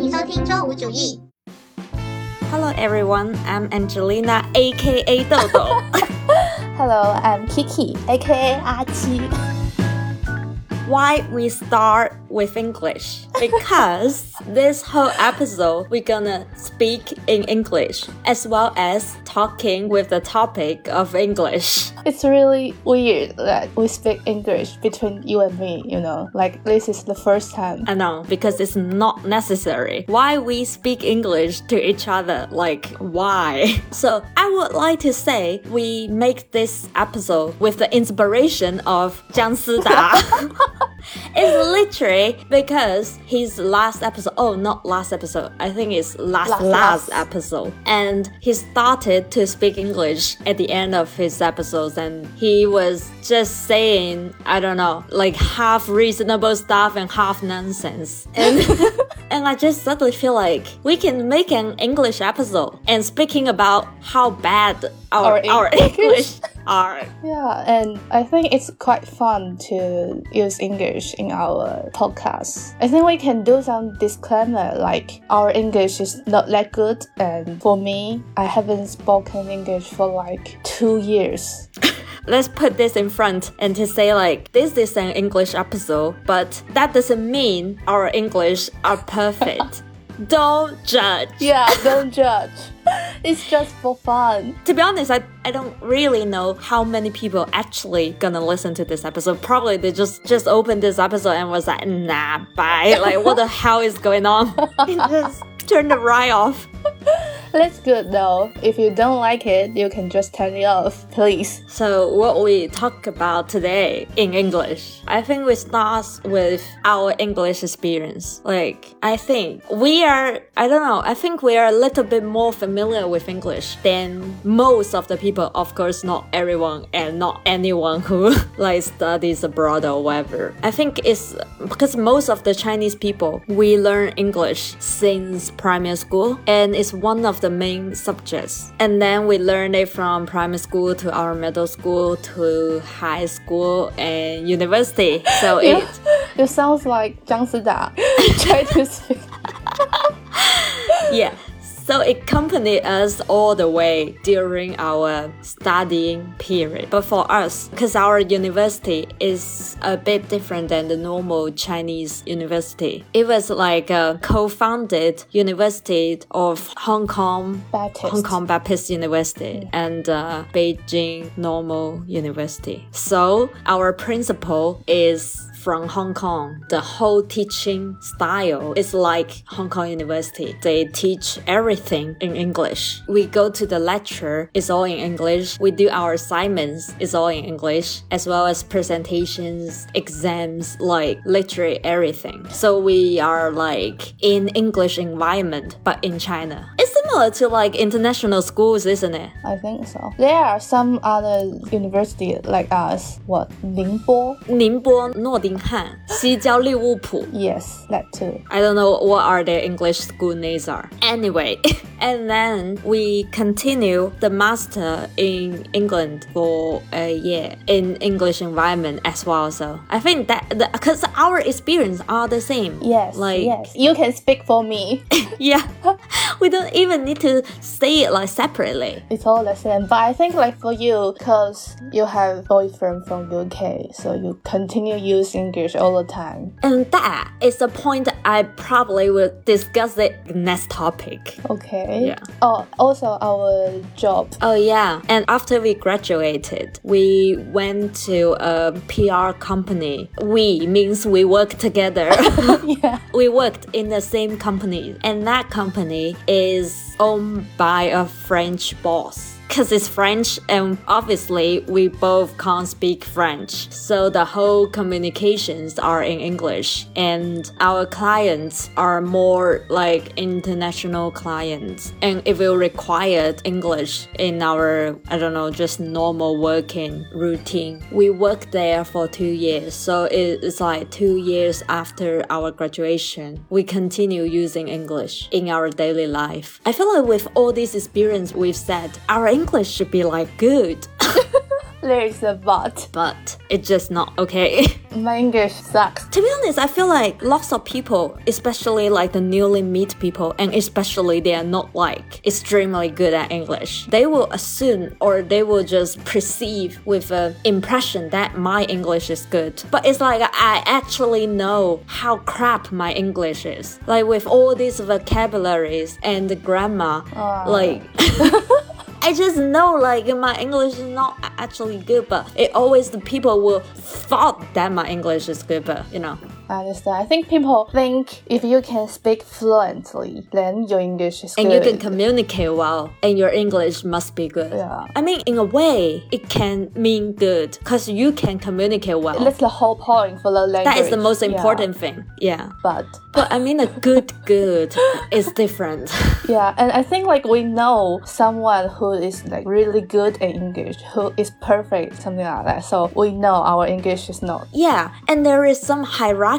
欢迎收听周五主义。 Hello everyone, I'm Angelina, aka 豆豆。 Hello, I'm Kiki, aka 阿七。 Why we start with English? Because this whole episode we're gonna speak in English as well as talking with the topic of English. It's really weird that we speak English between you and me, you know, like this is the first time. I know, because it's not necessary. Why we speak English to each other? Like, why? So, I would like to say we make this episode with the inspiration of Jiang Sida. it's literally because his last episode, oh, not last episode, I think it's last, Last, last, episode. And he started to speak English at the end of his episodes, and he was just saying, I don't know, like half reasonable stuff and half nonsense. And and I just suddenly feel like we can make an English episode and speaking about how bad our Our our English. Are. Yeah, and I think it's quite fun to use English in our podcast. I think we can do some disclaimer like our English is not that good, and for me, I haven't spoken English for like two years. Let's put this in front and to say like this is an English episode, but that doesn't mean our English are perfect. Don't judge. Yeah, don't judge. It's just for fun. To be honest, I, I don't really know how many people actually gonna listen to this episode. Probably they just just opened this episode and was like, nah, bye. Like what the hell is going on? And just turn the right off. That's good though. If you don't like it, you can just turn it off, please. So what we talk about today in English, I think we start with our English experience. Like I think we are, I don't know, I think we are a little bit more familiar with English than most of the people. Of course, not everyone and not anyone who like studies abroad or whatever. I think it's because most of the Chinese people we learn English since primary school and it's one of the main subjects. And then we learned it from primary school to our middle school to high school and university. So You, it you sounds like Jiang Sida. Try to speak. yeah. So it accompanied us all the way during our studying period. But for us, because our university is a bit different than the normal Chinese university, it was like a co-founded university of Hong Kong Baptist. Hong Kong Baptist University and uh, Beijing Normal University. So our principal is from Hong Kong. The whole teaching style is like Hong Kong University. They teach everything in English. We go to the lecture, it's all in English. We do our assignments, it's all in English, as well as presentations, exams, like literally everything. So we are like in English environment, but in China. It's similar to like international schools, isn't it? I think so. There are some other university like us. What Ningbo? Ningbo, Nottingham, Xijiao, Yes, that too. I don't know what are their English school names are. Anyway, and then we continue the master in England for a year in English environment as well. So I think that because our experience are the same. Yes. Like yes, you can speak for me. yeah, we don't even need to say it like separately. it's all the same. But I think like for you, cause you have boyfriend from UK, so you continue use English all the time. And that is the point I probably will discuss it next topic. Okay. Yeah. Oh, also our job. Oh yeah, and after we graduated, we went to a PR company. We means we work together. yeah. we worked in the same company, and that company is owned by a French boss. Because it's French, and obviously we both can't speak French, so the whole communications are in English, and our clients are more like international clients, and it will require English in our I don't know just normal working routine. We worked there for two years, so it's like two years after our graduation, we continue using English in our daily life. I feel like with all this experience we've said, our English should be like good. There's a but. but it's just not okay. My English sucks. to be honest, I feel like lots of people, especially like the newly meet people, and especially they are not like extremely good at English, they will assume or they will just perceive with an impression that my English is good. But it's like I actually know how crap my English is. Like with all these vocabularies and the grammar, ah. like. I just know like my English is not actually good, but it always the people will thought that my English is good, but you know. I understand. I think people think if you can speak fluently, then your English is And good. you can communicate well, and your English must be good. Yeah. I mean, in a way, it can mean good because you can communicate well. That's the whole point for the language. that is the most Yeah. important thing. Yeah. But But I mean, a good good is different. yeah, and I think like we know someone who is like really good at English, who is perfect, something like that. So we know our English is not. Yeah, and there is some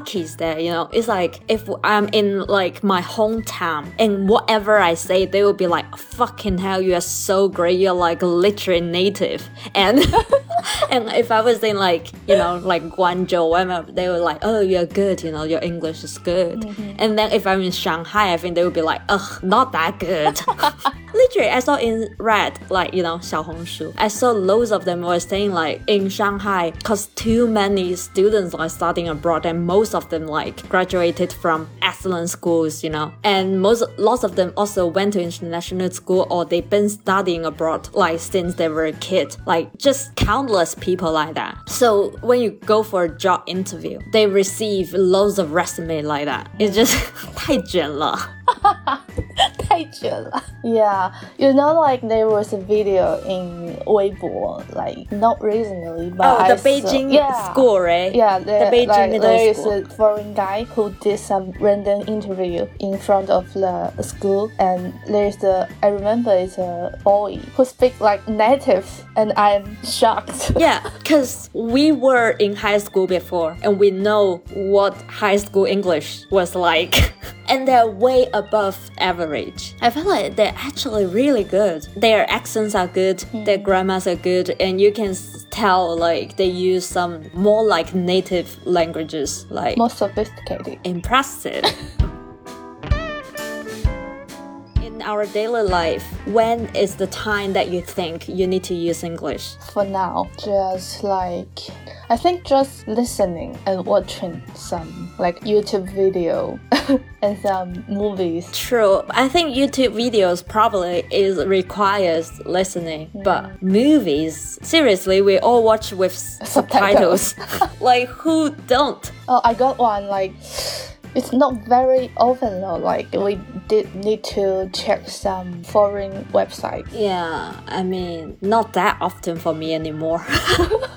Lucky's there, you know. It's like if I'm in like my hometown and whatever I say, they will be like, fucking hell, you are so great. You're like literally native. And and if I was in like, you know, like Guangzhou, they were like, oh, you're good, you know, your English is good. Mm -hmm. And then if I'm in Shanghai, I think they would be like, ugh, not that good. literally, I saw in red, like, you know, Xiaohongshu. I saw loads of them were saying like in Shanghai, because too many students are studying abroad and most of them like graduated from excellent schools, you know, and most, lots of them also went to international school or they've been studying abroad like since they were a kid, like just countless people like that. So when you go for a job interview, they receive loads of resume like that. It's just 太卷了。 太卷了. Yeah, you know, like there was a video in Weibo, like not recently, but Oh, I the saw- Beijing yeah. school, right? Yeah, there, Beijing like, middle there is school. a foreign guy who did some random interview in front of the school, and there's a I remember it's a boy who speaks like native, and I'm shocked. Yeah, because we were in high school before and we know what high school English was like. And they're way above average. I feel like they're actually really good. Their accents are good, hmm. their grammars are good, and you can tell like they use some more like native languages, like More sophisticated. impressive. In our daily life, when is the time that you think you need to use English? For now, just like I think just listening and watching some like YouTube video and some movies. True. I think YouTube videos probably is requires listening, but movies, seriously, we all watch with subtitles. like who don't? Oh, I got one like it's not very often though. Like we did need to check some foreign website. Yeah, I mean, not that often for me anymore.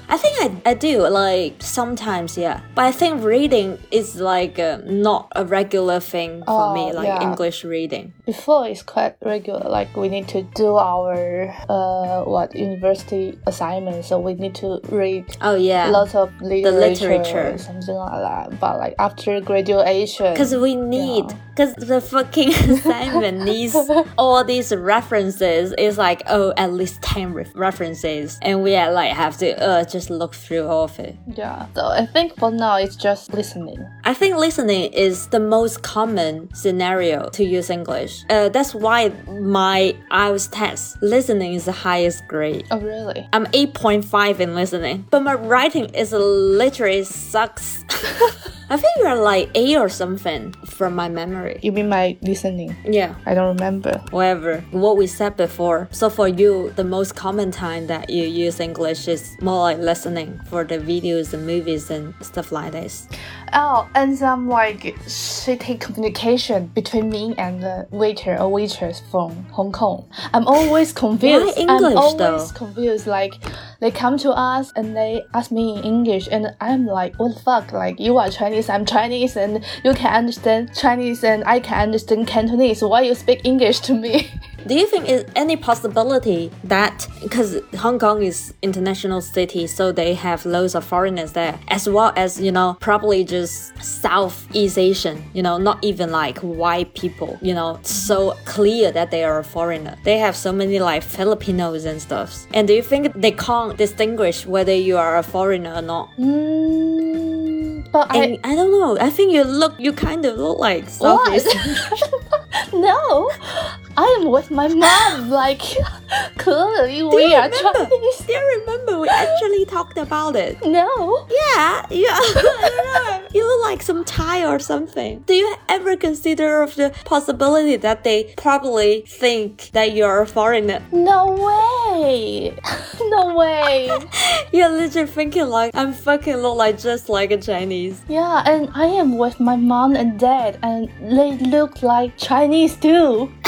I think I, I do, like, sometimes, yeah. But I think reading is, like, uh, not a regular thing for me, Oh, like yeah. English reading. Before it's quite regular. Like we need to do our uh what university assignments, so we need to read Oh, yeah. lots of literature, literature. something like that. But like after graduation, Because we need, because the fucking assignment needs all these references. It's like, oh, at least 10 ref- references. And we are like, have to uh, just look through all of it. yeah. So I think for now it's just listening. I think listening is the most common scenario to use English. Uh, that's why my IELTS test, listening is the highest grade. Oh really? I'm 8.5 in listening, but my writing is literally sucks. I think you're like 8 or something from my memory. You mean my listening? Yeah. I don't remember. whatever what we said before so for you the most common time that you use english is more like listening for the videos and movies and stuff like this Oh, and some like shitty communication between me and the waiter or waitress from Hong Kong. I'm always confused. English, I'm always though? confused. Like they come to us and they ask me in English, and I'm like, what the fuck? Like you are Chinese, I'm Chinese, and you can understand Chinese, and I can understand Cantonese. Why you speak English to me? do you think is any possibility that because hong kong is international city so they have loads of foreigners there as well as you know probably just Southeast Asian, you know, not even like white people, you know, so clear that they are a foreigner. They have so many like Filipinos and stuff. And do you think they can't distinguish whether you are a foreigner or not? Mm, but I And I, don't know. I think you look, you kind of look like Southeast. no, I am with my mom. Like clearly Do we are remember? Chinese. Do you remember we actually talked about it? No. Yeah, yeah. I don't know. You look like some Thai or something. Do you ever consider of the possibility that they probably think that you're a foreigner? No way. no way. You're literally thinking like I'm fucking look like just like a Chinese. Yeah, and I am with my mom and dad, and they look like Chinese too.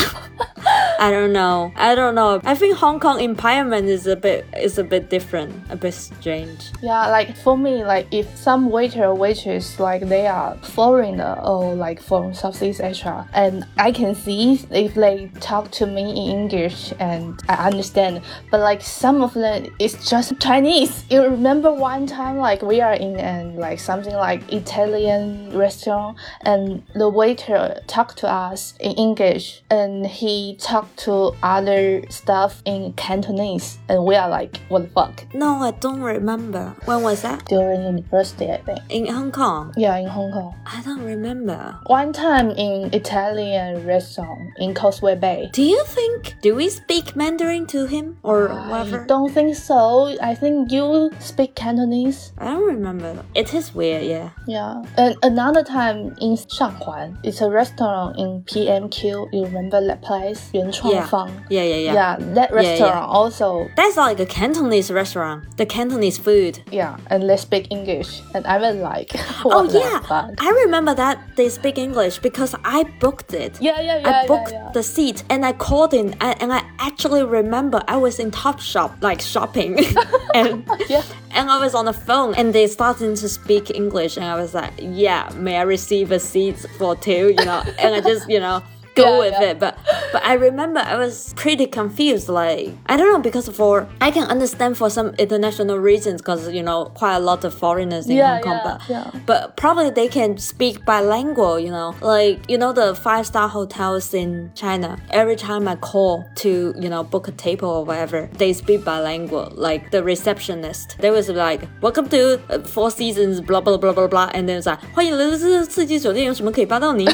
I don't know. I don't know. I think Hong Kong environment is a bit is a bit different, a bit strange. Yeah, like for me, like if some waiter or waitress like they are foreigner or like from Southeast Asia, and I can see if they talk to me in English and I understand, but like some of them it's just Chinese. You remember one time like we are in an like something like Italian restaurant and the waiter talked to us in English and he talked to other stuff in Cantonese and we are like what the fuck No, I don't remember. When was that? during university I think. In Hong Kong? Yeah, in Hong Kong. I don't remember. One time in Italian restaurant in Causeway Bay. Do you think do we speak Mandarin to him or I whatever? don't think so. I think you speak Cantonese. I don't remember. It is weird, yeah. Yeah. And another time in Shanghuan, it's a restaurant in PMQ. You remember that place? Chuang Yeah. Fang. Yeah, yeah, yeah. Yeah, that Yeah, yeah. restaurant also. That's like a Cantonese restaurant. The Cantonese food. Yeah, and they speak English, and I was like, Oh yeah? I remember that they speak English because I booked it. Yeah, yeah, yeah, I booked yeah. the seat and I called in and, and I actually remember I was in Top Shop like shopping and Yeah. and I was on the phone and they started to speak English and I was like, yeah, may I receive a seat for two, you know, and I just, you know, go Yeah, with yeah. it. But but I remember I was pretty confused. Like I don't know because for I can understand for some international reasons because you know quite a lot of foreigners in Yeah, Hong Kong, yeah, but yeah. but probably they can speak bilingual. You know, like you know the five star hotels in China. Every time I call to you know book a table or whatever, they speak bilingual. Like the receptionist, they was like, "Welcome to uh, Four Seasons," blah blah blah blah blah, and then it's like, 欢迎来到这刺激酒店，有什么可以帮到您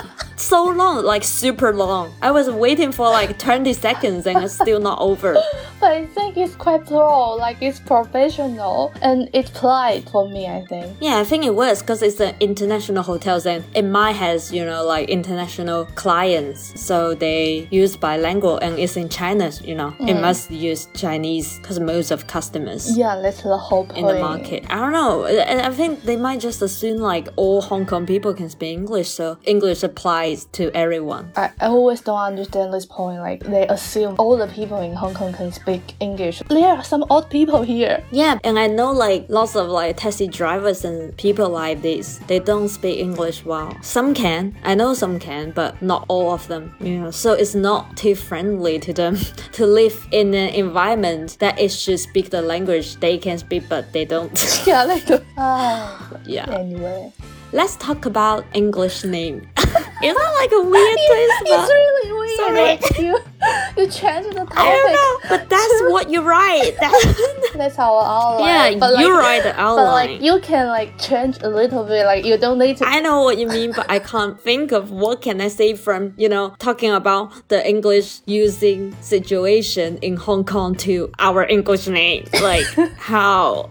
？so long, like super long. I was waiting for like 20 seconds and it's still not over. But I think it's quite pro, like it's professional, and it's polite for me. I think. Yeah, I think it was because it's an international hotel and it might has, you know, like international clients. So they use bilingual and it's in China, you know, it mm. must use Chinese because most of customers Yeah, that's the whole point. in the market. I don't know. And I think they might just assume like all Hong Kong people can speak English. So English applies to everyone. I, I always don't understand this point. Like they assume all the people in Hong Kong can speak English. There are some odd people here. Yeah, and I know like lots of like taxi drivers and people like this. They don't speak English well. Some can. I know some can, but not all of them. You know, so it's not too friendly to them to live in an environment that it should speak the language they can speak, but they don't. Yeah, like the. Ah. yeah. Anyway, Let's talk about English name. Is that like a weird twist? it's really. Sorry. Like you, you change the topic. I don't know, but that's what you write. That- That's our outline. yeah, but like, you write the But like outline. you can like change a little bit. Like you don't need to. I know what you mean, but I can't think of what can I say from, you know, talking about the English using situation in Hong Kong to our English name. Like, how?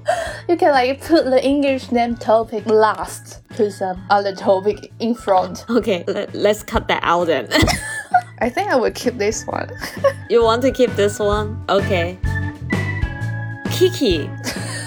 You can like put the English name topic last. Put some other topic in front. Okay, let, let's cut that out then. I think I would keep this one. you want to keep this one? Okay. Kiki.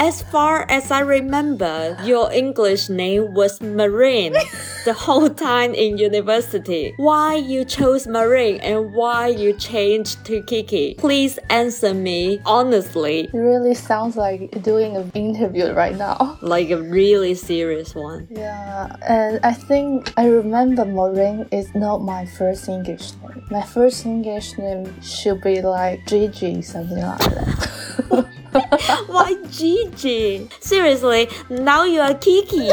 As far as I remember, your English name was Maureen the whole time in university. Why you chose Maureen and why you changed to Kiki? Please answer me honestly, It really sounds like doing an interview right now. like a really serious one. Yeah, and I think I remember Maureen is not my first English name. My first English name should be like Gigi, something like that. Why Gigi? Seriously, now you are Kiki.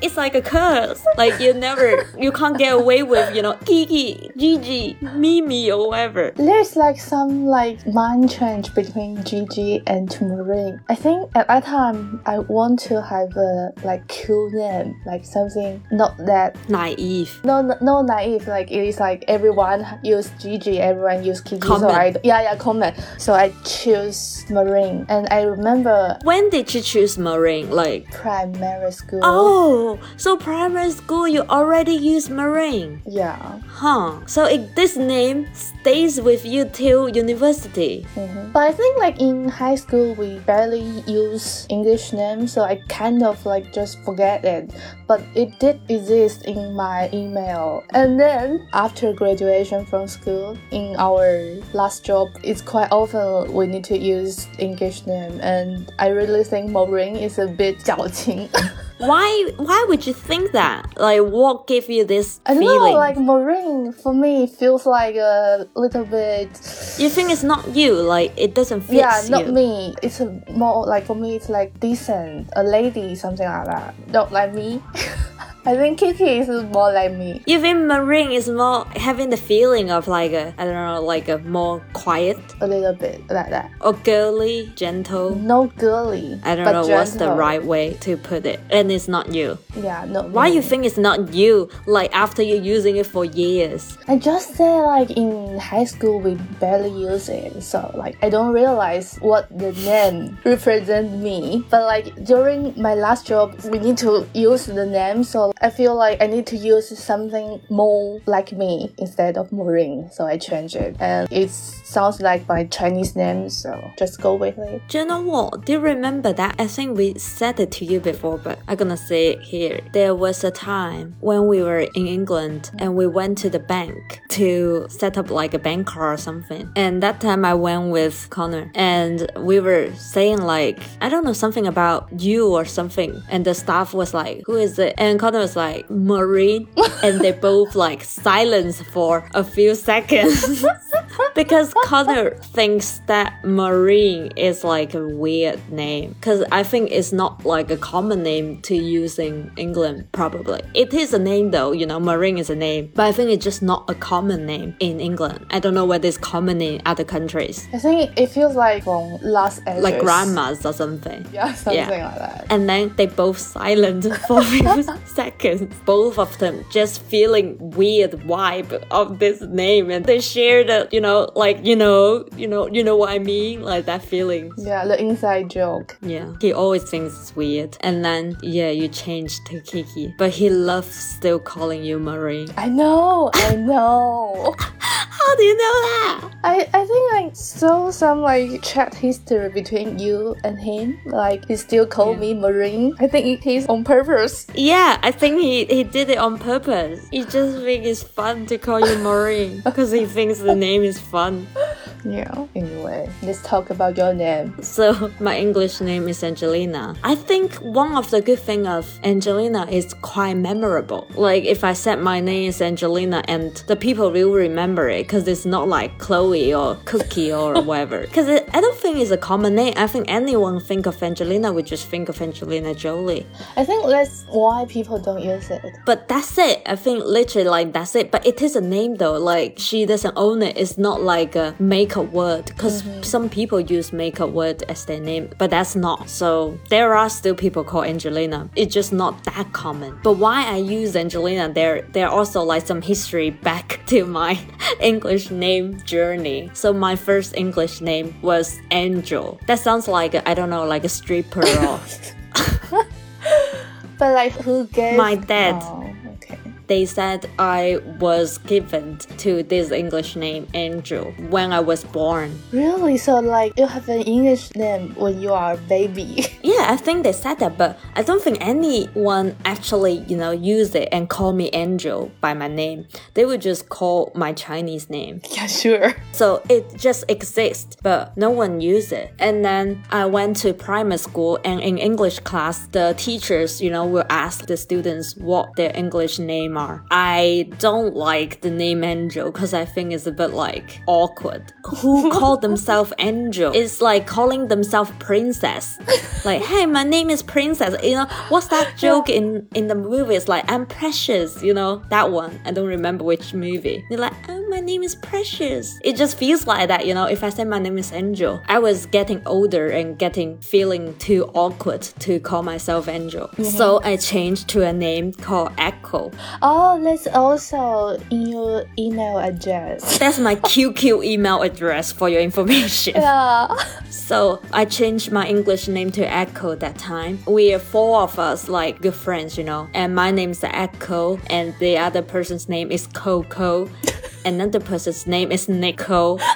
It's like a curse. Like you never, you can't get away with, you know, Kiki, Gigi, Mimi, or whatever. There's like some like mind change between Gigi and Maureen. I think at that time I want to have a like cool name, like something not that Naive. no no, no naive. Like it is like everyone use Gigi, everyone use Kiki. So I yeah yeah common. So I choose Maureen, and I remember When did you choose Maureen? Like, primary school. oh, so primary school you already use Maureen. yeah. Huh. So it, this name stays with you till university. Mhm. But I think like in high school we barely use English names, so I kind of like just forget it. But it did exist in my email. And then after graduation from school, in our last job, it's quite often we need to use English name, and I really think Maureen is a bit 矫情. Why why would you think that? Like what gave you this I don't feeling? know, like Maureen for me feels like a little bit you think it's not you, like it doesn't fit Yeah, you. not me. It's a more like for me, it's like decent, a lady, something like that. Not like me. I think Kiki is more like me. You think Maureen is more having the feeling of like a I don't know, like a more quiet A little bit like that. or girly, gentle. No girly. I don't but know what's the gentle. right way to put it. And it's not you. Yeah, not Why you think it's not you? Like after you're using it for years. I just said like in high school we barely use it, so like I don't realize what the name represent me. But like during my last job, we need to use the name, so I feel like I need to use something more like me instead of Maureen. So I change it, and it sounds like my Chinese name, so just go with it. Know what? Do you remember that? I think we said it to you before, but I'm gonna say it here. There was a time when we were in England and we went to the bank to set up like a bank card or something. And that time I went with Connor and we were saying like, I don't know, something about you or something. And the staff was like, who is it? And Connor was like, Maureen. and they both like silence for a few seconds. because Connor thinks that Maureen is like a weird name. Because I think it's not like a common name to use in England, probably. It is a name though, you know, Maureen is a name. But I think it's just not a common name in England. I don't know whether it's common in other countries. I think it feels like from Los Angeles, Like grandmas or something. Yeah, something Yeah. like that. And then they both silent for a few seconds. Both of them just feeling weird vibe of this name, and they share the, you know, like you know, you know, you know what I mean, like that feeling. Yeah, the inside joke. Yeah, he always thinks it's weird, and then yeah, you change to Kiki, but he loves still calling you Maureen. I know, I know. How do you know that? I, I think I saw some like chat history between you and him. Like he still called Yeah. me Maureen. I think it is on purpose. Yeah, I think he, he did it on purpose. He just thinks it's fun to call you Maureen because he thinks the name is fun. Yeah. Anyway, let's talk about your name. So my English name is Angelina. I think one of the good thing of Angelina is quite memorable. Like if I said my name is Angelina and the people will remember it because it's not like Chloe or Cookie or whatever. Because I don't think it's a common name. I think anyone think of Angelina would just think of Angelina Jolie. I think that's why people don't use it. But that's it. I think literally like that's it. But it is a name though. Like she doesn't own it. It's not like a makeup word because mm-hmm. some people use makeup word as their name, but that's not. So there are still people called Angelina. It's just not that common. But why I use Angelina? There there also like some history back to my English name journey. So my first English name was Angel. That sounds like I don't know like a stripper or. But like who gave My dad. Oh. They said I was given to this English name Andrew, when I was born. Really? So like you have an English name when you are a baby. Yeah, I think they said that, but I don't think anyone actually, you know, use it and call me Andrew by my name. They would just call my Chinese name. yeah, sure. So it just exists, but no one use it. And then I went to primary school and in English class, the teachers, you know, will ask the students what their English name Myanmar. I don't like the name Angel because I think it's a bit like awkward. Who call themselves Angel? It's like calling themselves princess. like, hey, my name is princess. You know, what's that joke in in the movie? It's like I'm precious. You know that one. I don't remember which movie. They're like, oh, my name is precious. It just feels like that. You know, if I say my name is Angel, I was getting older and getting feeling too awkward to call myself Angel. Mm-hmm. So I changed to a name called Echo. Oh, that's also in your email address. That's my QQ email address for your information. Yeah. So I changed my English name to Echo that time. We are four of us, like good friends, you know. And my name's Echo, and the other person's name is Coco. Another person's name is Nico.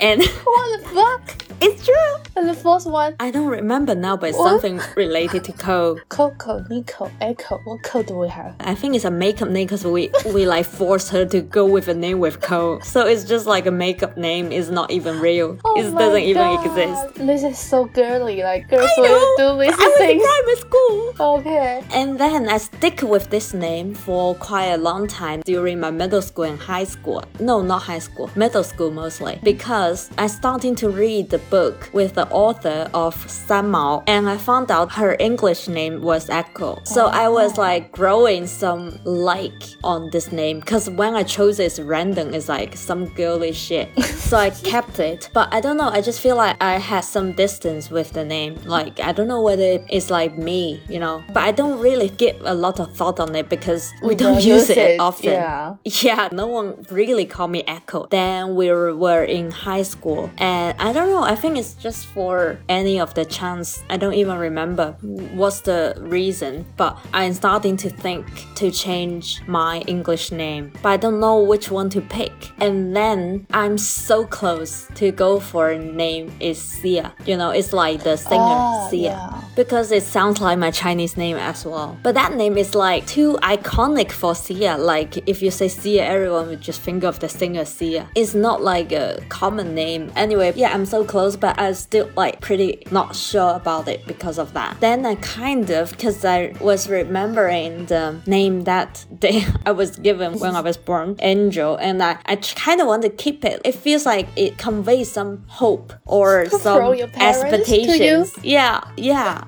And What the fuck? it's true. And the fourth one, I don't remember now, but it's What? something related to Co. Coco, Nico, Echo. Eh, what code do we have? I think it's a makeup name because we we like forced her to go with a name with Co. So it's just like a makeup name. It's not even real. Oh it Oh my doesn't even exist. This is so girly. Like girls will do these I was in things. private school. Okay. And then I stick with this name for quite a long time during my middle school and high school. No, not high school, middle school mostly. Because I started to read the book with the author of San Mao and I found out her English name was Echo. So I was like growing some like on this name because when I chose it, it's random. It's like some girly shit. so I kept it. But I don't know, I just feel like I had some distance with the name. Like I don't know whether it's like me, you know. But I don't really give a lot of thought on it because we, don't, use it, it, often. yeah. Yeah, no one really called me Echo. Then we were, in high school, and I don't know. I think it's just for any of the chance. I don't even remember what's the reason, but I'm starting to think to change my English name, but I don't know which one to pick. And then I'm so close to go for a name is Sia. You know, it's like the singer Ah, Sia yeah. because it sounds like my Chinese name as well. But that name is like too iconic for Sia. Like if you say Sia, everyone would just think of the singer Sia. It's not like a common name. Anyway, yeah, I'm so close, but I still like pretty not sure about it because of that. Then I kind of, because I was remembering the name that they I was given when I was born, Angel, and I, I kind of want to keep it. It feels like it conveys some hope or some your parents to you? expectations. Yeah, yeah.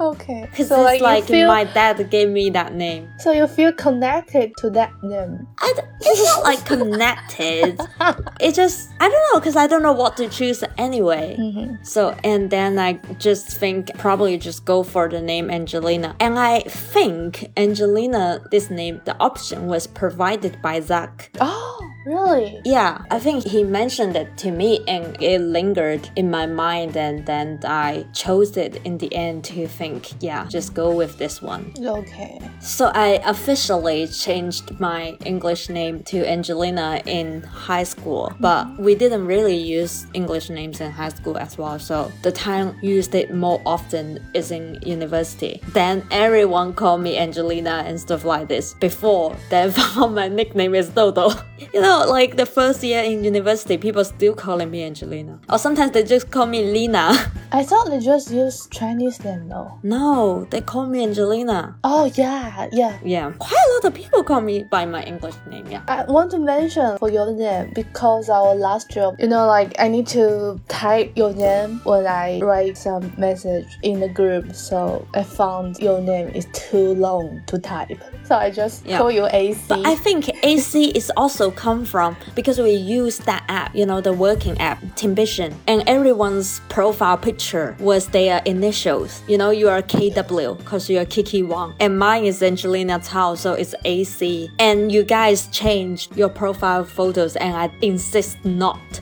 Okay. Because So it's like, like, feel, my dad gave me that name. so you feel connected to that name. I d- it's not like connected. it just I don't know because I don't know what to choose anyway. Mm-hmm. So and then I just think probably just go for the name Angelina. And I think Angelina, this name, the option was provided by Zach. Oh, really? Yeah, I think he mentioned it to me and it lingered in my mind and then I chose it in the end to think, yeah, just go with this one. Okay. So I officially changed my English name to Angelina in high school, but we didn't really use English names in high school as well. So the time used it more often is in university. Then everyone called me Angelina and stuff like this. Before then found my nickname is Dodo. You know, like the first year in university, people still calling me Angelina. Or sometimes they just call me Lina. I thought they just use Chinese name though. no, they call me Angelina. Oh yeah, yeah. Yeah, quite a lot of people call me by my English name. Yeah. I want to mention for your name because our last job, you know, like I need to type your name when I write some message in the group. So I found your name is too long to type. So I just Yeah. call you AC. But I think AC is also come from because we use that app, you know, the working app, Teambition, and everyone's profile picture was their initials. You know, you are KW because you are Kiki Wang, and mine is Angelina Tao, so it's AC. And you guys changed your profile photos, and I insist not.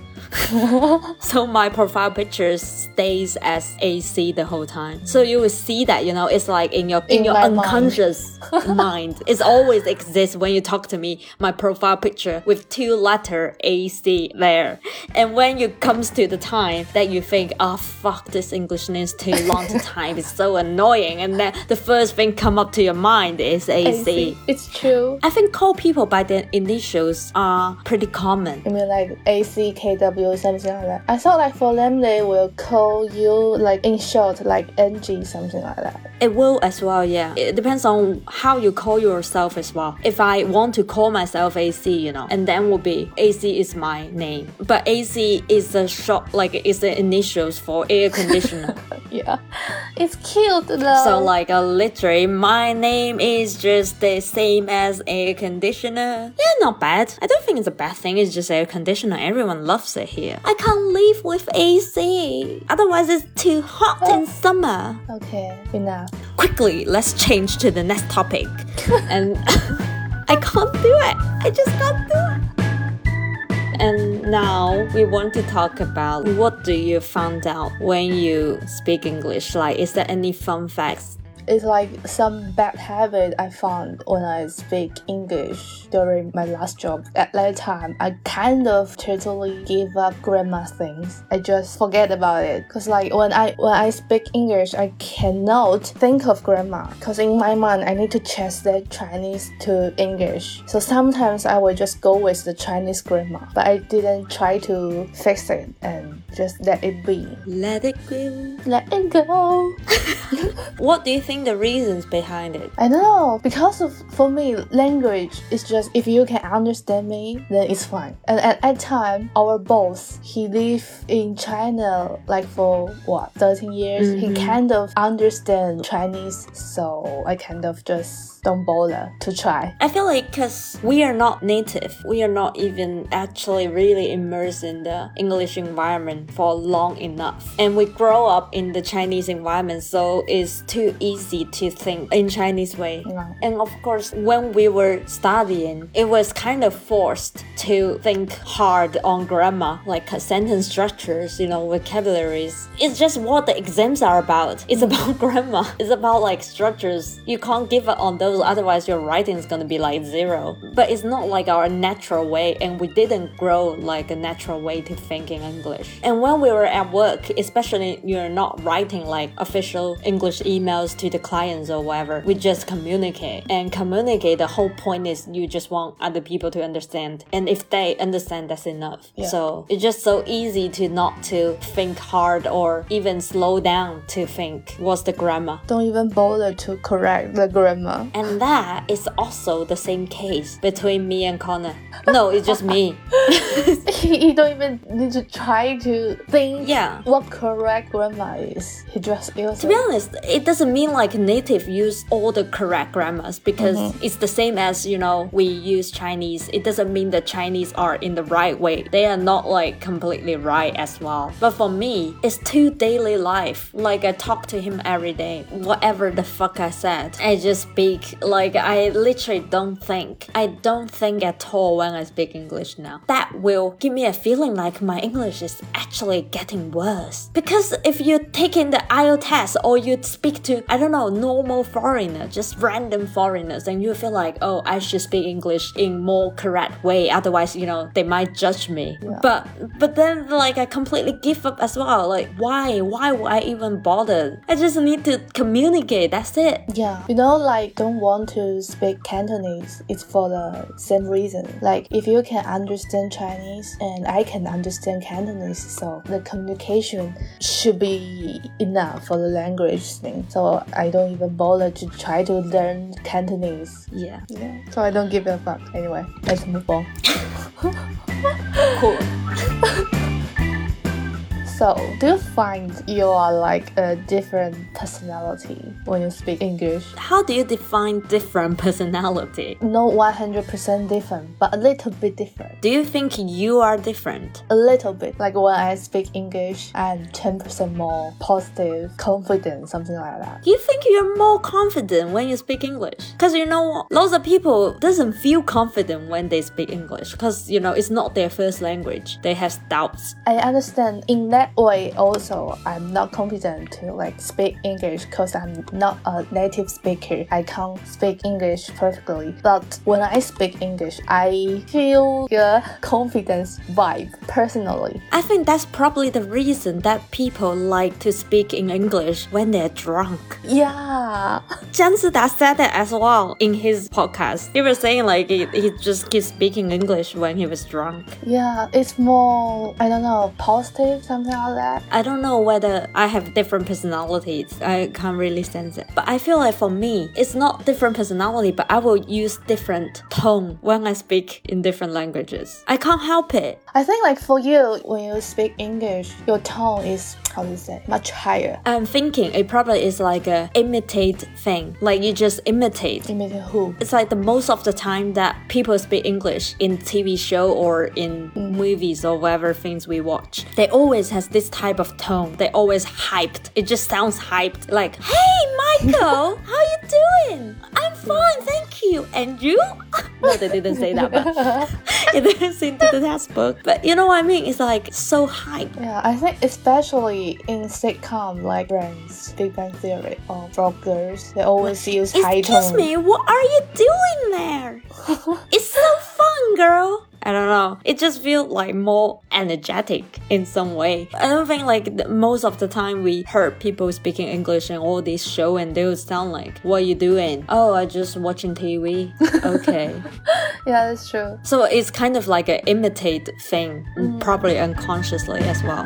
So my profile picture stays as AC the whole time. So you will see that, you know, it's like in your in, In your my mind. unconscious mind. It always exists when you talk to me. My profile picture with two letter AC there. And when it comes to the time that you think, oh fuck, this English name is too long to type. It's so annoying. And then the first thing come up to your mind is AC. AC. It's true. I think call people by their initials are pretty common. I mean, like AC, KW, W something like that. I thought like for them they will call you like in short like NG something like that. It will as well, yeah. It depends on how you call yourself as well. If I want to call myself AC, you know, and then will be AC is my name. But AC is the short, like it's the initials for air conditioner. yeah, it's cute though. So like uh, literally, my name is just the same as air conditioner. Yeah, not bad. I don't think it's a bad thing. It's just air conditioner. Everyone loves it here. I can't live with AC. Otherwise, it's too hot in summer. Okay, enough. Quickly, let's change to the next topic. and I can't do it. I just can't do it. And now we want to talk about what do you find out when you speak English? Like, is there any fun facts it's like some bad habit I found when I speak English during my last job. At that time, I kind of totally give up grammar things. I just forget about it. Cause like when I when I speak English, I cannot think of grammar. Cause in my mind, I need to translate Chinese to English. So sometimes I will just go with the Chinese grammar, but I didn't try to fix it and just let it be. Let it go. Let it go. what do you think the reasons behind it? I don't know. Because of for me, language is just if you can understand me, then it's fine. And at that time, our boss, he lived in China like for what, 13 years. Mm-hmm. He kind of understand Chinese, so I kind of just don't bother to try. I feel like because we are not native, we are not even actually really immersed in the English environment for long enough. And we grow up in the Chinese environment, so it's too easy to think in Chinese way. Yeah. And of course, when we were studying, it was kind of forced to think hard on grammar, like uh, sentence structures, you know, vocabularies. It's just what the exams are about. It's about grammar. It's about like structures. You can't give up on those, otherwise your writing is gonna be like zero. But it's not like our natural way, and we didn't grow like a natural way to think in English. And when we were at work, especially you're not writing like official English emails to the clients or whatever, we just communicate. And communicate, the whole point is you just want other people to understand. And if they understand, that's enough. Yeah. So it's just so easy to not to think hard or even slow down to think what's the grammar. Don't even bother to correct the grammar. And that is also the same case between me and Connor. No, it's just me. you don't even need to try to think Yeah. what correct grammar is. He just uses To be honest, it doesn't mean like native use all the correct grammars because mm-hmm. it's the same as, you know, we use Chinese. It doesn't mean the Chinese are in the right way. They are not like completely right as well. But for me, it's too daily life. Like I talk to him every day. Whatever the fuck I said, I just speak like I literally don't think. I don't think at all when I speak English now. That will give me a feeling like my English is actually getting worse. Because if you take in the IELTS test or you speak to, I don't know, normal foreigner, just random foreigners, and you feel like, oh, I should speak English in more correct way. Otherwise, you know, they might judge me. But but then like I completely give up as well. Like why? Why would I even bother? I just need to communicate. That's it. Yeah, you know, like don't want to speak Cantonese. It's for the same reason. Like if you can understand Chinese and I can understand Cantonese, so the communication should be enough for the language thing. So I don't even bother to try to learn Cantonese. Yeah. Yeah. So I don't give a fuck. Anyway, let's move on. Cool. So, do you find you are like a different personality when you speak English? How do you define different personality? Not 100% different, but a little bit different. Do you think you are different? A little bit. Like when I speak English, I'm 10% more positive, confident, something like that. Do you think you're more confident when you speak English? Because you know, lots of people doesn't feel confident when they speak English because you know it's not their first language. They have doubts. I understand in that that way also I'm not confident to like speak English because I'm not a native speaker. I can't speak English perfectly. But when I speak English, I feel the confidence vibe personally. I think that's probably the reason that people like to speak in English when they're drunk. Yeah. Sida said that as well in his podcast. He was saying like he, he just keeps speaking English when he was drunk. Yeah, it's more I don't know, positive, something like that. I don't know whether I have different personalities. I can't really sense it. But I feel like for me, it's not different personality, but I will use different tone when I speak in different languages. I can't help it. I think like for you, when you speak English, your tone is how to say much higher. I'm thinking it probably is like a imitate thing. Like you just imitate. Imitate who? It's like the most of the time that people speak English in TV show or in movies or whatever things we watch. They always has this type of tone. They always hyped. It just sounds hyped. Like, hey Michael, how you doing? I'm fine, thank you. And you? no, they didn't say that, but it didn't seem to the textbook. But you know what I mean? It's like so hype. Yeah, I think especially in sitcom like Friends, Big Bang Theory, or Vloggers, they always use high tone. Excuse me, what are you doing there? it's so fun, girl. I don't know. It just feels like more energetic in some way. I don't think like the, most of the time we heard people speaking English in all these show and they would sound like, "What are you doing?" "Oh, I just watching TV." okay. Yeah, that's true. So it's kind of like an imitate thing, mm. probably unconsciously as well.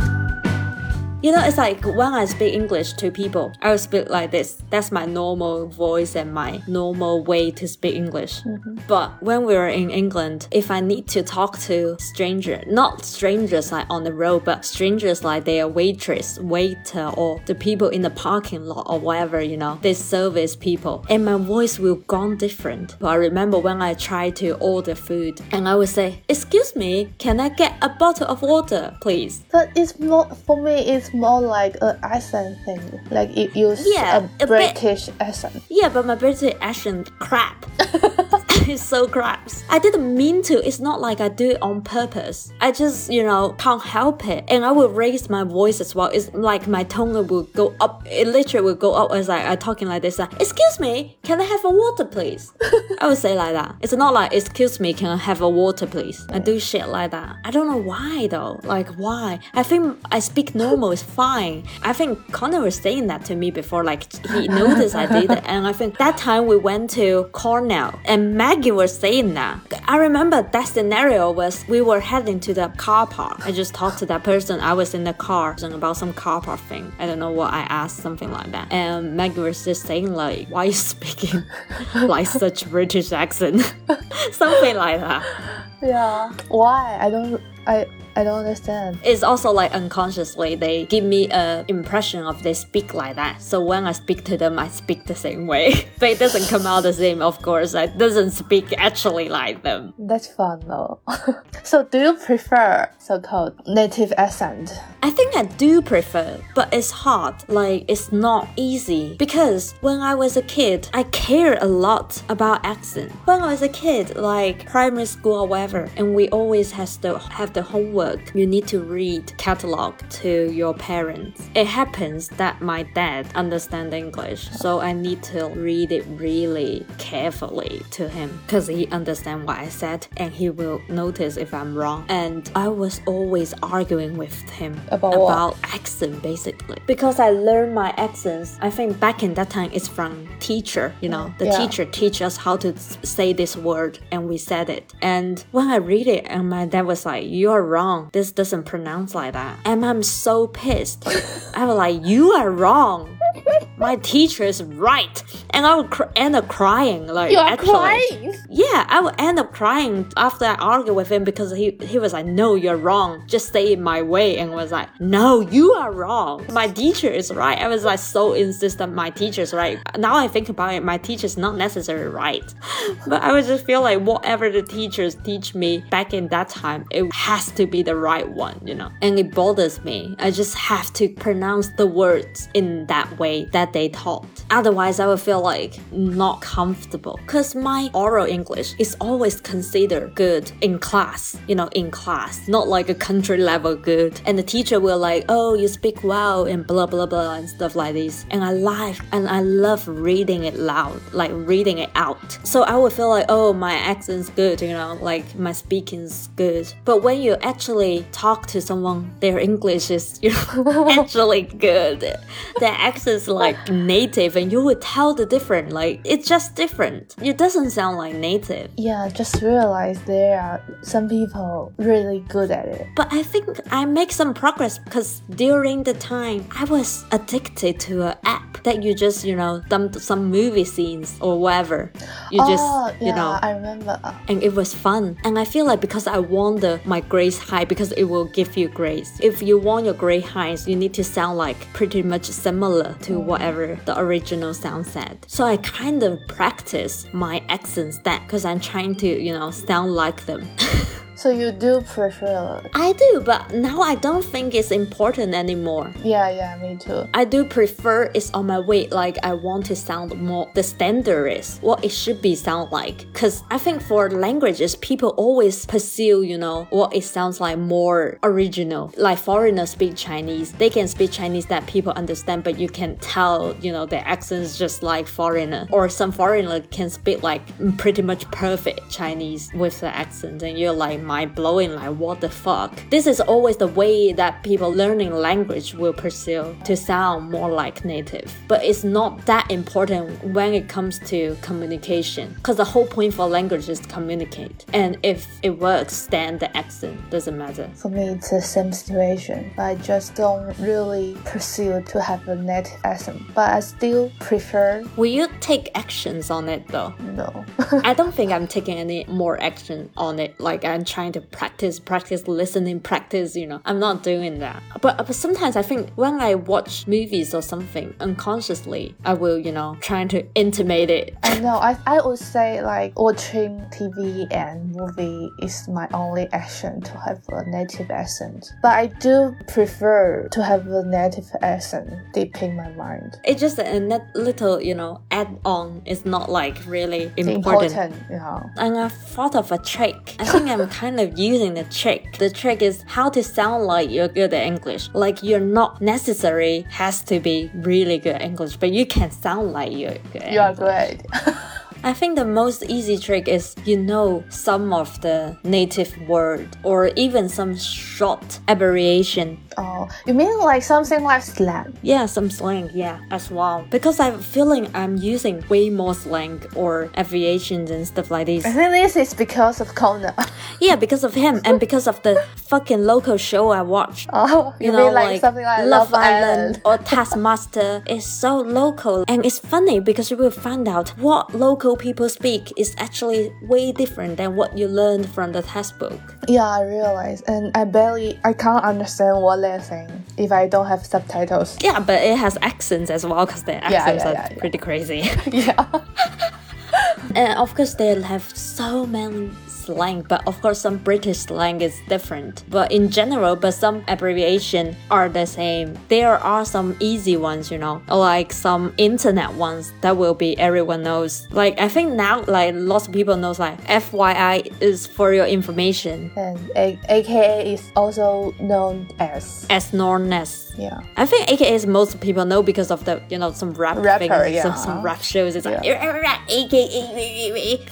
You know, it's like when I speak English to people, I will speak like this. That's my normal voice and my normal way to speak English. Mm-hmm. But when we were in England, if I need to talk to stranger, not strangers like on the road, but strangers like their waitress, waiter, or the people in the parking lot or whatever, you know, they service people, and my voice will gone different. But I remember when I tried to order food, and I would say, "Excuse me, can I get a bottle of water, please?" But it's more for me. It's more like an accent thing. Like it use Yeah, a a bit. British accent. Yeah, but my British accent crap. it's so crap. I didn't mean to. It's not like I do it on purpose. I just, you know, can't help it. And I will raise my voice as well. It's like my tone will go up. It literally will go up as I, I talking like this. Like, excuse me, can I have a water, please? I would say like that. It's not like, excuse me, can I have a water, please? I do shit like that. I don't know why though. Like why? I think I speak normal fine. I think Connor was saying that to me before. Like he noticed I did and I think that time we went to Cornwall, and Maggie was saying that. I remember that scenario was we were heading to the car park. I just talked to that person. I was in the car about some car park thing. I don't know what I asked, something like that. And Maggie was just saying like, "Why you speaking like such British accent?" something like that. Yeah. Why? I don't. I I don't understand. It's also like unconsciously they give me a impression of they speak like that. So when I speak to them, I speak the same way. but it doesn't come out the same, of course. I doesn't speak actually like them. That's fun though. so, do you prefer so-called native accent? I think I do prefer, but it's hard. Like it's not easy because when I was a kid, I care a lot about accent. When I was a kid, like primary school or whatever, and we always has to have the homework. You need to read catalog to your parents. It happens that my dad understand English, so I need to read it really carefully to him because he understand what I said and he will notice if I'm wrong. And I was always arguing with him About about accent basically because I learned my accents. I think back in that time it's from teacher. You know, the Yeah. teacher teach us how to say this word, and we said it. And when I read it, and my dad was like, "You're wrong. This doesn't pronounce like that." And I'm so pissed. I was like, "You are wrong." My teacher is right, and I would cr- end up crying. Like You are actually, crying. yeah, I would end up crying after I argued with him because he, he was like, No, you're wrong. Just stay it my way. And was like, No, you are wrong. My teacher is right. I was like so insistent my teacher's right. Now I think about it, my teacher's not necessarily right. But I would just feel like whatever the teachers teach me back in that time, it has to be the right one, you know? And it bothers me. I just have to pronounce the words in that way that that they taught. Otherwise, I would feel like not comfortable because my oral English is always considered good in class, you know, in class, not like a country level good. And the teacher will like, oh, you speak well and blah blah blah and stuff like this. And I like and I love reading it loud, like reading it out. So I would feel like, oh, my accent's good, you know, like my speaking's good. But when you actually talk to someone, their English is you know, actually good. Their accent's like native, and you would tell the difference. Like it's just different. It doesn't sound like native. Yeah, just realize there are some people really good at it. But I think I make some progress because during the time I was addicted to an app that you just you know dump some movie scenes or whatever. You oh, just oh, yeah, you know I remember. and it was fun. And I feel like because I want the my grades high because it will give you grades. If you want your grade highs, you need to sound like pretty much similar to whatever the original sound said. So I kind of practice my accents that because I'm trying to, you know, sound like them. So you do prefer? I do, but now I don't think it's important anymore. Yeah, yeah, me too. I do prefer it's on my way. Like I want to sound more the standard is what it should be sound like. Cause I think for languages, people always pursue, you know, what it sounds like more original. Like foreigners speak Chinese, they can speak Chinese that people understand, but you can tell, you know, their accents just like foreigner. Or some foreigner can speak like pretty much perfect Chinese with the accent, and you're like mind blowing, like what the fuck. This is always the way that people learning language will pursue to sound more like native. But it's not that important when it comes to communication, because the whole point for language is to communicate. And if it works, then the accent doesn't matter. For me, it's the same situation. I just don't really pursue to have a native accent, but I still prefer Will you take actions on it though? no. I don't think I'm taking any more action on it. Like I'm trying to practice, practice listening, practice. You know, I'm not doing that. But, but sometimes I think when I watch movies or something unconsciously, I will, you know, trying to intimate it. I know. I, I would say like watching TV and movie is my only action to have a native accent. But I do prefer to have a native accent deep in my mind. It's just a net little, you know, add-on. It's not like really important. important, know. And I thought of a trick. I think I'm kind of using the trick. The trick is how to sound like you're good at English. Like you're not necessary has to be really good English, but you can sound like you're good. You are great. I think the most easy trick is you know some of the native word or even some short abbreviation. oh, you mean like something like slang? Yeah, some slang, yeah, as well. Because I'm feeling I'm using way more slang or abbreviations and stuff like this. I think this is because of Connor. Yeah, because of him and because of the fucking local show I watched. Oh, you, You know, mean like, like, something like Love, Love, Island, Island? or Taskmaster is so local and it's funny because you will find out what local people speak is actually way different than what you learned from the textbook. Yeah, I realize, and I barely, I can't understand what they're saying if I don't have subtitles. Yeah, but it has accents as well because their accents yeah, are yeah, yeah. pretty crazy. yeah. and of course, they have so many slang, but of course, some British slang is different. But in general, but some abbreviation are the same. There are some easy ones, you know, like some internet ones that will be everyone knows. Like I think now, like lots of people knows like FYI is for your information, And A- AKA is also known as. as known as. Yeah. I think AKA is most people know because of the you know some rap Rapper, things, some, yeah. some rap shows. It's like AKA.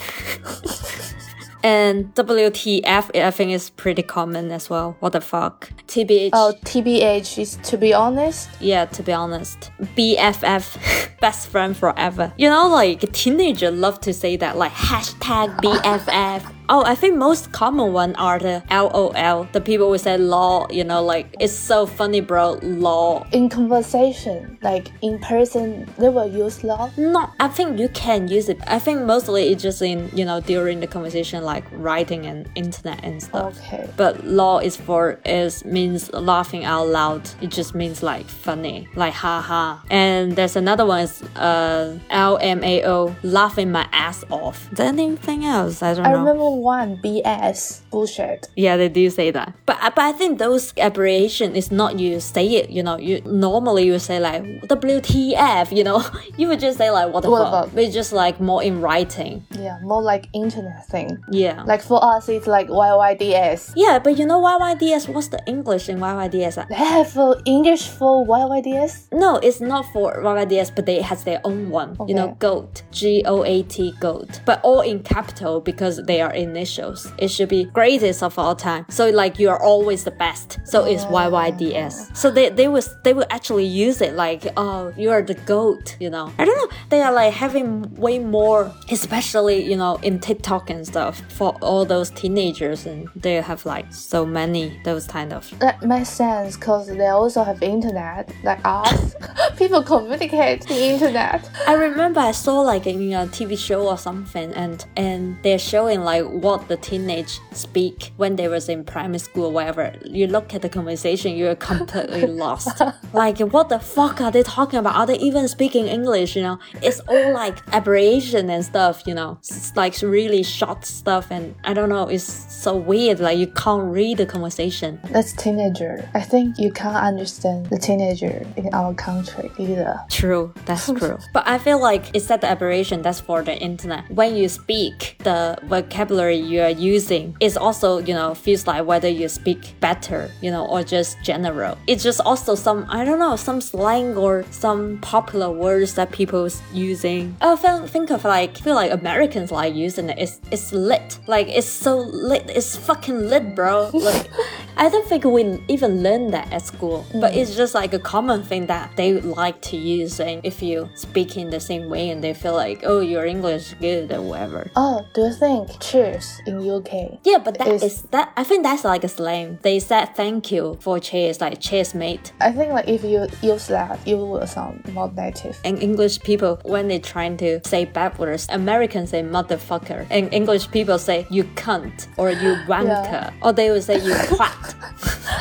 And WTF, I think is pretty common as well. What the fuck? TBH. Oh, TBH is to be honest. Yeah, to be honest. BFF, best friend forever. You know, like teenager love to say that, like hashtag BFF. Oh, I think most common one are the LOL. The people will say lol, you know, like it's so funny, bro, lol. In conversation, like in person, they will use love. No, I think you can use it. I think mostly it's just in, you know, during the conversation, like writing and internet and stuff. Okay. But law is for is means laughing out loud. It just means like funny, like haha. And there's another one is uh LMAO, laughing my ass off. Is there anything else? I don't I know. One BS bullshit. Yeah, they do say that. But but I think those abbreviation is not you say it. You know, you normally you say like WTF. You know, you would just say like what the What fuck. it's just like more in writing. Yeah, more like internet thing. Yeah. Like for us, it's like YYDS. yeah, but you know YYDS? What's the English in YYDS? They have uh, English for YYDS. No, it's not for YYDS, but they has their own one. You know, Okay. GOAT, G O A T, GOAT, but all in capital because they are initials. It should be greatest of all time. So like you are always the best. So it's oh. YYDS. So they they was they will actually use it like oh you are the GOAT. You know, I don't know. They are like having way more, especially you know in TikTok and stuff for all those teenagers, and they have like so many those kind of That makes sense because they also have internet, like us. People communicate the internet. I remember I saw like in a TV show or something, and and they're showing like what the teenage speak when they was in primary school or whatever. You look at the conversation, you're completely lost. Like what the fuck are they talking about? Are they even speaking English? You know, it's all like abbreviation and stuff. You know, it's like really short stuff, and I don't know. It's so weird. Like you can't read the conversation. That's teenager. I think you can't understand the teenager in our country either. True, that's true. but I feel like it's that the aberration that's for the internet. When you speak, the vocabulary you are using is also, you know, feels like whether you speak better, you know, or just general. It's just also some, I don't know, some slang or some popular words that people's using. I feel, think of like, feel like Americans like using it. It's, it's lit. Like, it's so lit. It's fucking lit, bro. Like, I don't think we even learn that at school, but mm. it's just like a common thing that they like to use. And if you speak in the same way and they feel like, oh, your English is good or whatever. Oh, do you think cheers in UK? Yeah, but that is, Is- that. I think that's like a slang. They said thank you for cheers, like cheers, mate. I think like if you use that, you will sound more native. And English people, when they're trying to say bad words, Americans say motherfucker, and English people say you cunt or you wanker, or they will say you twat.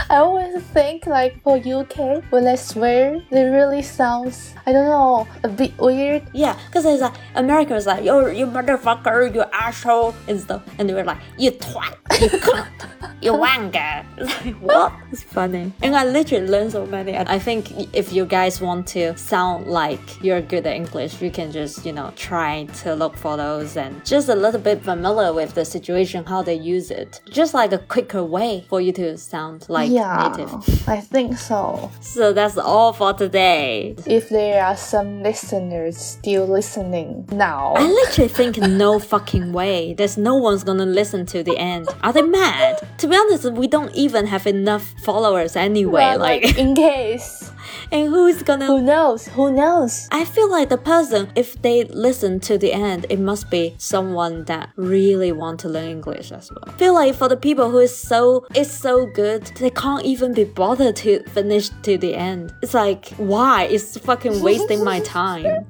I always think like for UK when they swear, they really sounds I don't know a bit weird. Yeah, because it's like America was like, yo, you motherfucker, you asshole, and stuff. And they were like, you twat, you cunt, you wanker. It's like, what? It's funny. And I literally learned so many. And I think if you guys want to sound like you're good at English, you can just, you know, try to look for those and just a little bit familiar with the situation, how they use it. Just like a quicker way for you to sound like yeah, native. I think so. So that's all for today. If there are some listeners still listening now, I literally think no fucking way. There's no one's gonna listen to the end. Are they mad? To be honest, we don't even have enough followers anyway. well, Like, in case, and who's gonna? Who knows? Who knows? I feel like the person, if they listen to the end, it must be someone that really want to learn English as well. I feel like for the people who is so, it's so good, they can't even be bothered to finish to the end. It's like, why? It's fucking wasting my time.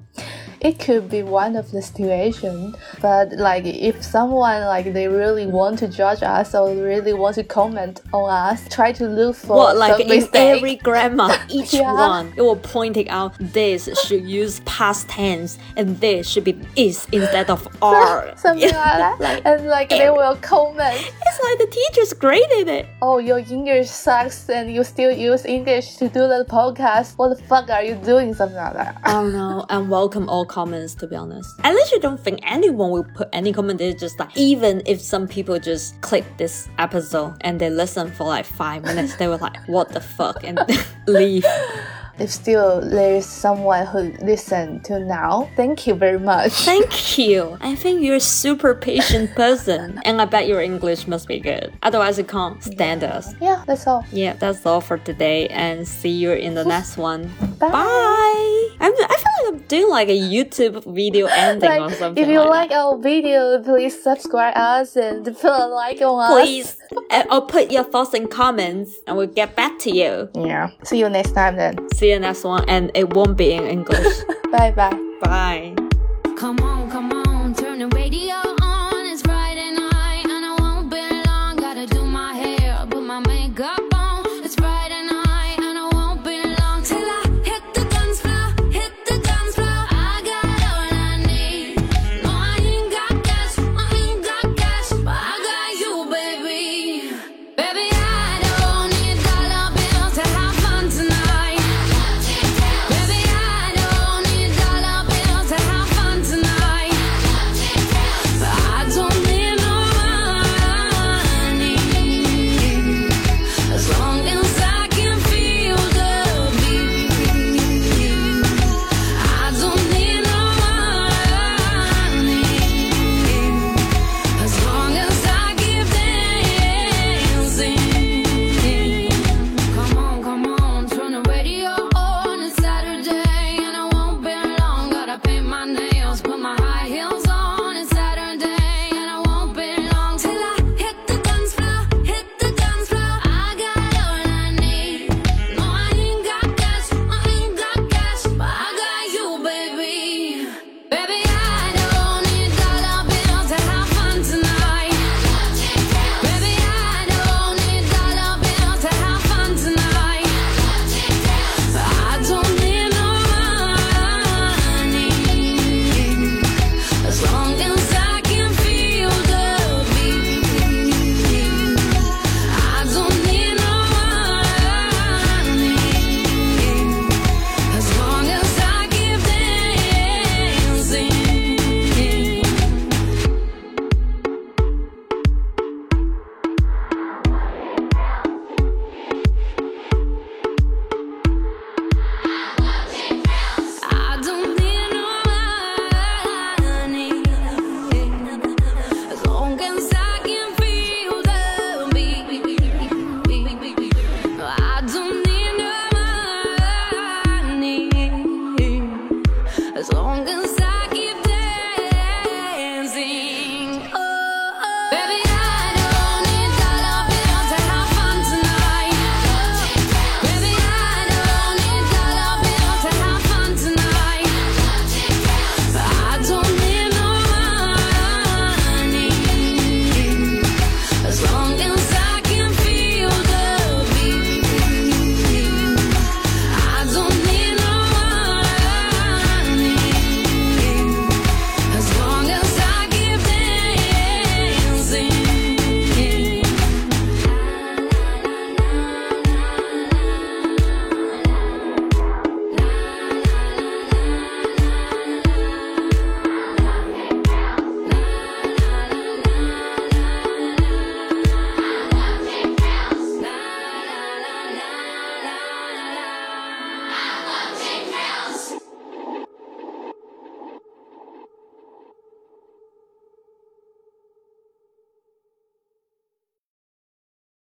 It could be one of the situation, but like if someone like they really want to judge us or really want to comment on us, try to look for What, like some in every grammar, each Yeah. one, it will pointing out this should use past tense and this should be is instead of are. something like that, Like, and like they will comment, It's like the teachers graded it. "Oh, your English sucks, and you still use English to do the podcast. What the fuck are you doing?" Something like that. Oh, I don't know. And welcome all comments, to be honest. I literally don't think anyone will put any comment. It's just like, even if some people just click this episode and they listen for like five minutes, they were like, what the fuck? And leave. If still there is someone who listen to now, thank you very much. Thank you. I think you're a super patient person. And I bet your English must be good. Otherwise, you can't stand us. yeah, that's all. Yeah, that's all for today. And see you in the next one. Bye. Bye. I'm, I feel like I'm doing like a YouTube video ending or something. if you like like our video, please subscribe us and put a like on that. us. please, uh, or put your thoughts in comments, and we'll get back to you. Yeah. See you next time then. See you next one, and it won't be in English. Bye bye. Bye. Come on, come